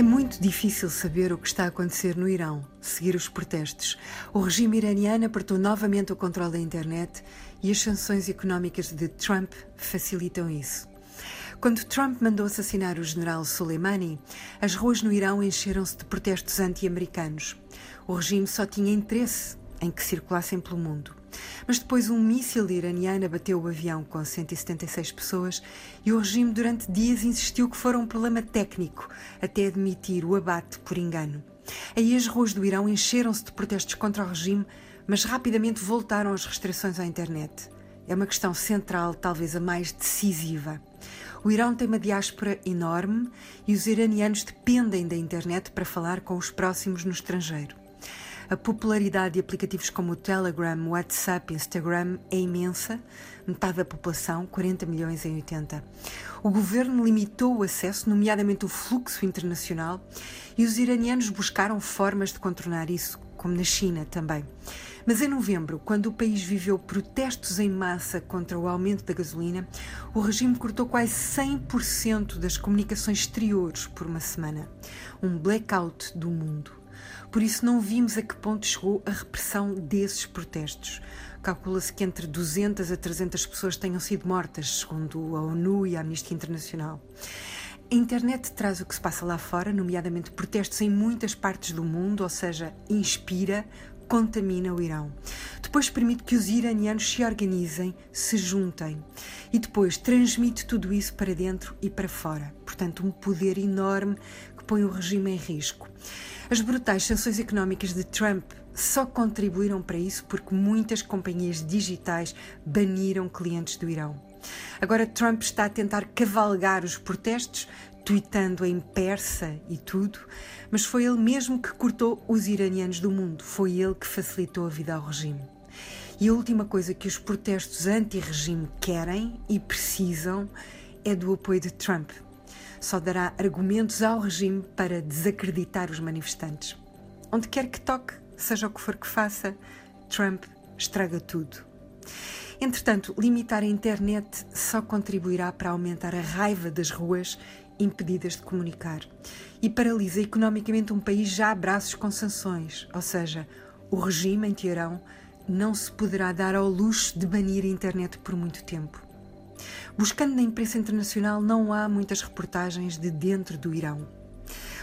É muito difícil saber o que está a acontecer no Irão, seguir os protestos. O regime iraniano apertou novamente o controle da internet e as sanções económicas de Trump facilitam isso. Quando Trump mandou assassinar o general Soleimani, as ruas no Irão encheram-se de protestos anti-americanos. O regime só tinha interesse em que circulassem pelo mundo. Mas depois um míssil iraniano abateu o avião com 176 pessoas e o regime durante dias insistiu que fora um problema técnico, até admitir o abate por engano. Aí as ruas do Irão encheram-se de protestos contra o regime, mas rapidamente voltaram as restrições à internet. É uma questão central, talvez a mais decisiva. O Irão tem uma diáspora enorme e os iranianos dependem da internet para falar com os próximos no estrangeiro. A popularidade de aplicativos como o Telegram, WhatsApp, Instagram é imensa, metade da população, 40 milhões em 80. O governo limitou o acesso, nomeadamente o fluxo internacional, e os iranianos buscaram formas de contornar isso, como na China também. Mas em novembro, quando o país viveu protestos em massa contra o aumento da gasolina, o regime cortou quase 100% das comunicações exteriores por uma semana. Um blackout do mundo. Por isso, não vimos a que ponto chegou a repressão desses protestos. Calcula-se que entre 200 a 300 pessoas tenham sido mortas, segundo a ONU e a Amnistia Internacional. A internet traz o que se passa lá fora, nomeadamente protestos em muitas partes do mundo, ou seja, inspira, contamina o Irão. Depois permite que os iranianos se organizem, se juntem. E depois transmite tudo isso para dentro e para fora. Portanto, um poder enorme que põe o regime em risco. As brutais sanções económicas de Trump só contribuíram para isso porque muitas companhias digitais baniram clientes do Irão. Agora Trump está a tentar cavalgar os protestos, tweetando em persa e tudo, mas foi ele mesmo que cortou os iranianos do mundo, foi ele que facilitou a vida ao regime. E a última coisa que os protestos anti-regime querem e precisam é do apoio de Trump só dará argumentos ao regime para desacreditar os manifestantes. Onde quer que toque, seja o que for que faça, Trump estraga tudo. Entretanto, limitar a internet só contribuirá para aumentar a raiva das ruas impedidas de comunicar e paralisa economicamente um país já a braços com sanções, ou seja, o regime em Teherão não se poderá dar ao luxo de banir a internet por muito tempo. Buscando na imprensa internacional, não há muitas reportagens de dentro do Irão.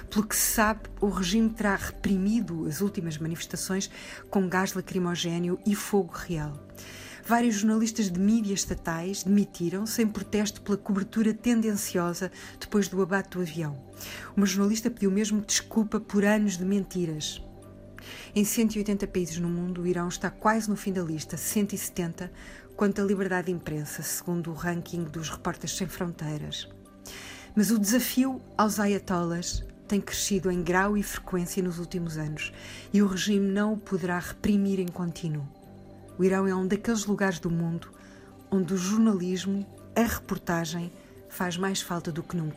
Pelo que se sabe, o regime terá reprimido as últimas manifestações com gás lacrimogéneo e fogo real. Vários jornalistas de mídias estatais demitiram-se em protesto pela cobertura tendenciosa depois do abate do avião. Uma jornalista pediu mesmo desculpa por anos de mentiras. Em 180 países no mundo, o Irão está quase no fim da lista, 170, quanto à liberdade de imprensa, segundo o ranking dos Repórteres Sem Fronteiras. Mas o desafio aos ayatollahs tem crescido em grau e frequência nos últimos anos e o regime não o poderá reprimir em contínuo. O Irão é um daqueles lugares do mundo onde o jornalismo, a reportagem, faz mais falta do que nunca.